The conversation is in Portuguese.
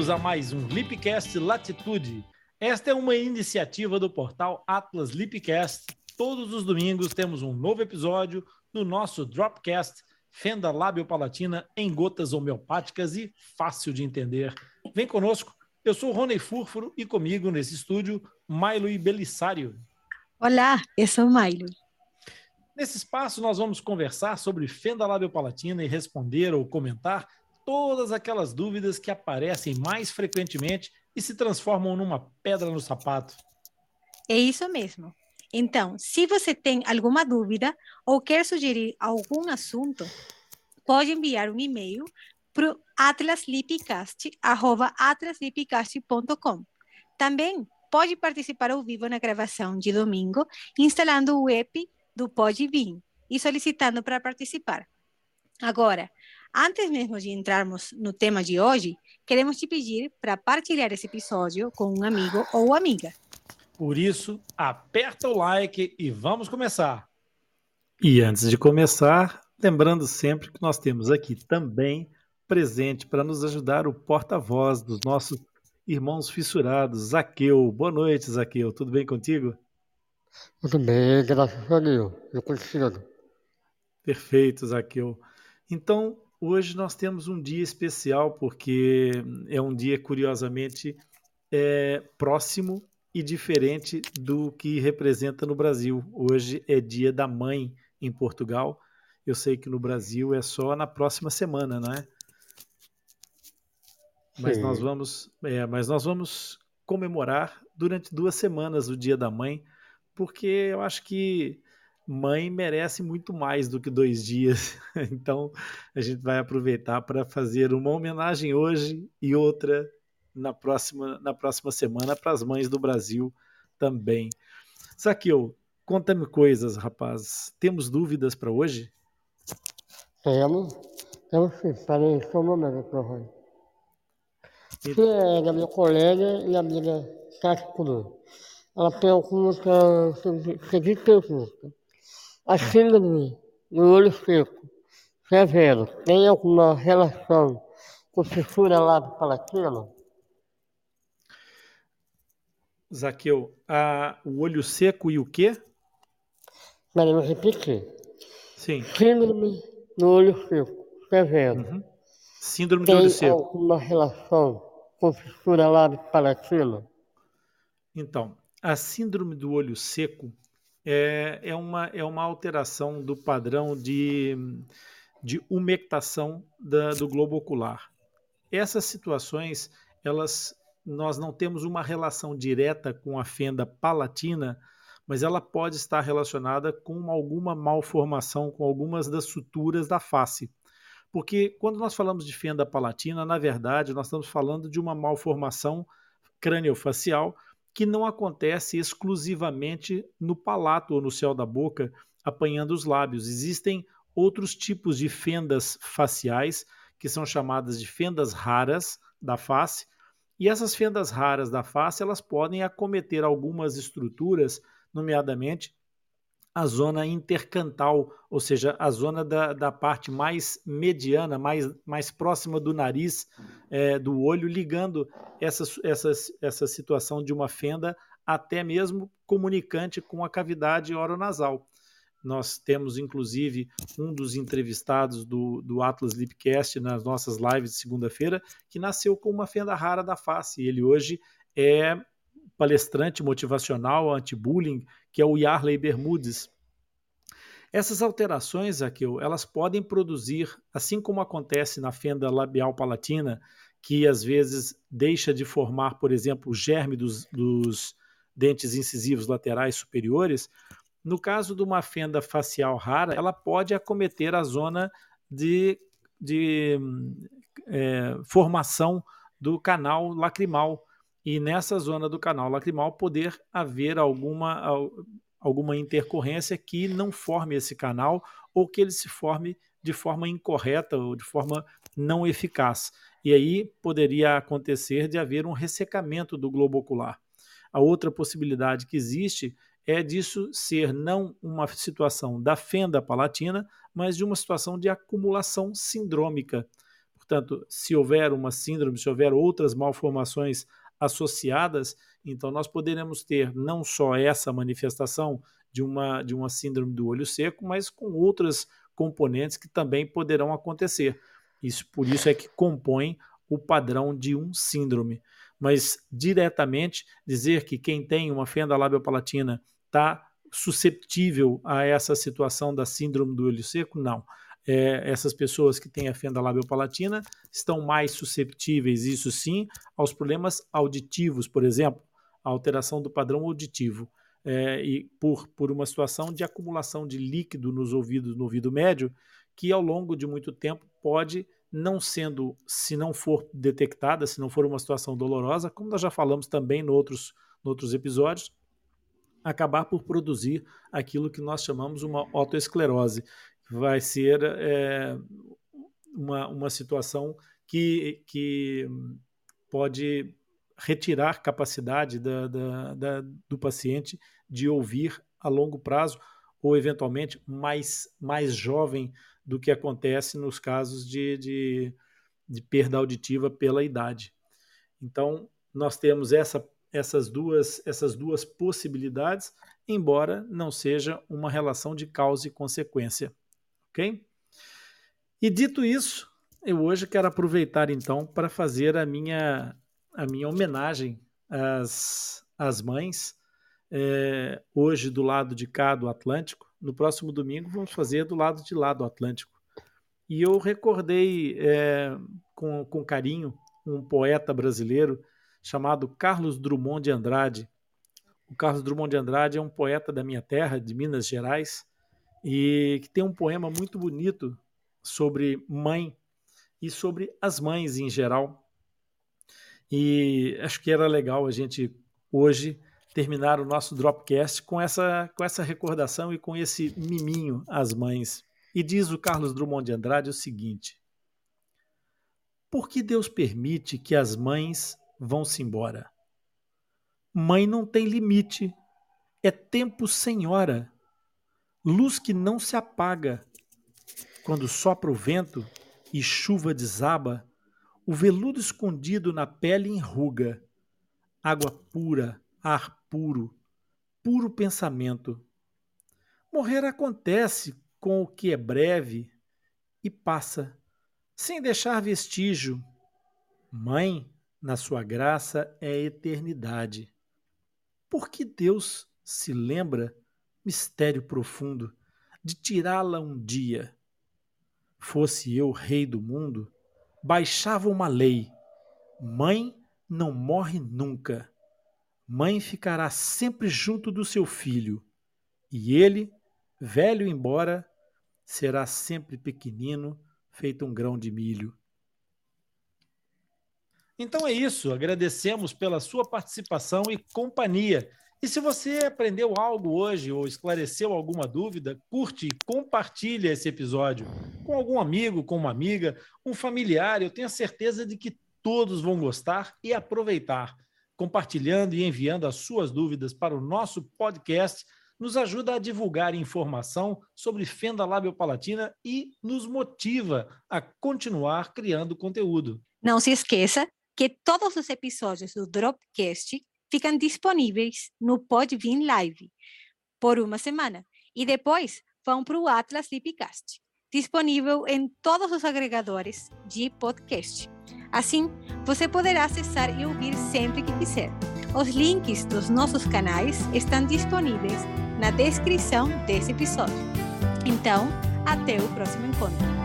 Bem-vindos a mais um Lipcast Latitude. Esta é uma iniciativa do portal Atlas Lipcast. Todos os domingos temos um novo episódio do nosso Dropcast Fenda Lábio Palatina em gotas homeopáticas e fácil de entender. Vem conosco. Eu sou Rony Furfuro e comigo nesse estúdio, Milo e Belisário. Olá, eu sou Milo. Nesse espaço, nós vamos conversar sobre fenda lábio-palatina e responder ou comentar todas aquelas dúvidas que aparecem mais frequentemente e se transformam numa pedra no sapato. É isso mesmo. Então, se você tem alguma dúvida ou quer sugerir algum assunto, pode enviar um e-mail para atlaslipcast.com. Também pode participar ao vivo na gravação de domingo, instalando o app do Podbean e solicitando para participar. Agora, antes mesmo de entrarmos no tema de hoje, queremos te pedir para partilhar esse episódio com um amigo ou amiga. Por isso, aperta o like e vamos começar. E antes de começar, lembrando sempre que nós temos aqui também presente para nos ajudar o porta-voz dos nossos irmãos fissurados, Zaqueu. Boa noite, Zaqueu. Tudo bem contigo? Tudo bem, graças a Deus. Eu consigo. Perfeito, Zaqueu. Então, hoje nós temos um dia especial, porque é um dia, curiosamente, é, próximo e diferente do que representa no Brasil. Hoje é dia da mãe em Portugal. Eu sei que no Brasil é só na próxima semana, não é? Mas nós vamos, é, mas nós vamos comemorar durante duas semanas o Dia da Mãe, porque eu acho que mãe merece muito mais do que dois dias. Então a gente vai aproveitar para fazer uma homenagem hoje e outra na próxima, na próxima semana para as mães do Brasil também. Saqueu, conta-me coisas, rapaz. Temos dúvidas para hoje? Temos. Temos sim. Parei só um momento, professor. Que é da minha colega e amiga Cruz ela pergunta a seguinte pergunta. A síndrome do olho seco severo tem alguma relação com fissura lábio palatina? Zaqueu, a, o olho seco e o quê? Peraí, eu repetir. Sim. Síndrome do olho seco severo. Uhum. Síndrome tem do olho seco. alguma relação com fissura lábio palatina? Então, a síndrome do olho seco é, é, uma, é uma alteração do padrão de, de umectação da, do globo ocular. Essas situações, elas, nós não temos uma relação direta com a fenda palatina, mas ela pode estar relacionada com alguma malformação, com algumas das suturas da face. Porque quando nós falamos de fenda palatina, na verdade, nós estamos falando de uma malformação crâniofacial que não acontece exclusivamente no palato ou no céu da boca, apanhando os lábios. Existem outros tipos de fendas faciais, que são chamadas de fendas raras da face, e essas fendas raras da face, elas podem acometer algumas estruturas, nomeadamente a zona intercantal, ou seja, a zona da, da parte mais mediana, mais, mais próxima do nariz, é, do olho, ligando essa, essa, essa situação de uma fenda até mesmo comunicante com a cavidade oronasal. Nós temos, inclusive, um dos entrevistados do, do Atlas Lipcast nas nossas lives de segunda-feira, que nasceu com uma fenda rara da face. Ele hoje é palestrante motivacional anti-bullying, que é o Yarley Bermudes. Essas alterações, Aquil, elas podem produzir, assim como acontece na fenda labial palatina, que às vezes deixa de formar, por exemplo, o germe dos, dos dentes incisivos laterais superiores, no caso de uma fenda facial rara, ela pode acometer a zona de, de é, formação do canal lacrimal, e nessa zona do canal lacrimal poder haver alguma, alguma intercorrência que não forme esse canal ou que ele se forme de forma incorreta ou de forma não eficaz. E aí poderia acontecer de haver um ressecamento do globo ocular. A outra possibilidade que existe é disso ser não uma situação da fenda palatina, mas de uma situação de acumulação sindrômica Portanto, se houver uma síndrome, se houver outras malformações associadas, então nós poderemos ter não só essa manifestação de uma, de uma síndrome do olho seco, mas com outras componentes que também poderão acontecer. Isso por isso é que compõe o padrão de um síndrome. Mas diretamente dizer que quem tem uma fenda labiopalatina está susceptível a essa situação da síndrome do olho seco, não. É, essas pessoas que têm a fenda labiopalatina estão mais susceptíveis, isso sim, aos problemas auditivos, por exemplo, a alteração do padrão auditivo. É, e por, por uma situação de acumulação de líquido nos ouvidos, no ouvido médio, que ao longo de muito tempo pode não sendo, se não for detectada, se não for uma situação dolorosa, como nós já falamos também em outros, outros episódios, acabar por produzir aquilo que nós chamamos uma autoesclerose, que vai ser é, uma, uma situação que, que pode retirar capacidade da, da, da, do paciente de ouvir a longo prazo ou eventualmente mais, mais jovem do que acontece nos casos de, de, de perda auditiva pela idade. Então, nós temos essa, essas, duas, essas duas possibilidades, embora não seja uma relação de causa e consequência. Ok? E dito isso, eu hoje quero aproveitar então para fazer a minha, a minha homenagem às, às mães, é, hoje do lado de cá do Atlântico, no próximo domingo vamos fazer do lado de lá do Atlântico. E eu recordei é, com, com carinho um poeta brasileiro chamado Carlos Drummond de Andrade. O Carlos Drummond de Andrade é um poeta da minha terra, de Minas Gerais, e que tem um poema muito bonito sobre mãe e sobre as mães em geral. E acho que era legal a gente hoje terminar o nosso Dropcast com essa, com essa recordação e com esse miminho às mães. E diz o Carlos Drummond de Andrade o seguinte: Por que Deus permite que as mães vão-se embora? Mãe não tem limite, é tempo sem hora, luz que não se apaga. Quando sopra o vento e chuva desaba, o veludo escondido na pele enruga, água pura, ar puro, puro pensamento. Morrer acontece com o que é breve e passa, sem deixar vestígio. Mãe, na sua graça, é eternidade. Por que Deus se lembra, mistério profundo, de tirá-la um dia? Fosse eu rei do mundo, baixava uma lei: mãe não morre nunca mãe ficará sempre junto do seu filho, e ele, velho embora, será sempre pequenino, feito um grão de milho. Então é isso, agradecemos pela sua participação e companhia. E se você aprendeu algo hoje ou esclareceu alguma dúvida, curte e compartilha esse episódio com algum amigo, com uma amiga, um familiar. Eu tenho a certeza de que todos vão gostar e aproveitar compartilhando e enviando as suas dúvidas para o nosso podcast, nos ajuda a divulgar informação sobre fenda labiopalatina e nos motiva a continuar criando conteúdo. Não se esqueça que todos os episódios do Dropcast ficam disponíveis no Podbean Live por uma semana e depois vão para o Atlas Lipcast, disponível em todos os agregadores de podcast. Assim, você poderá acessar e ouvir sempre que quiser. Os links dos nossos canais estão disponíveis na descrição desse episódio. Então, até o próximo encontro.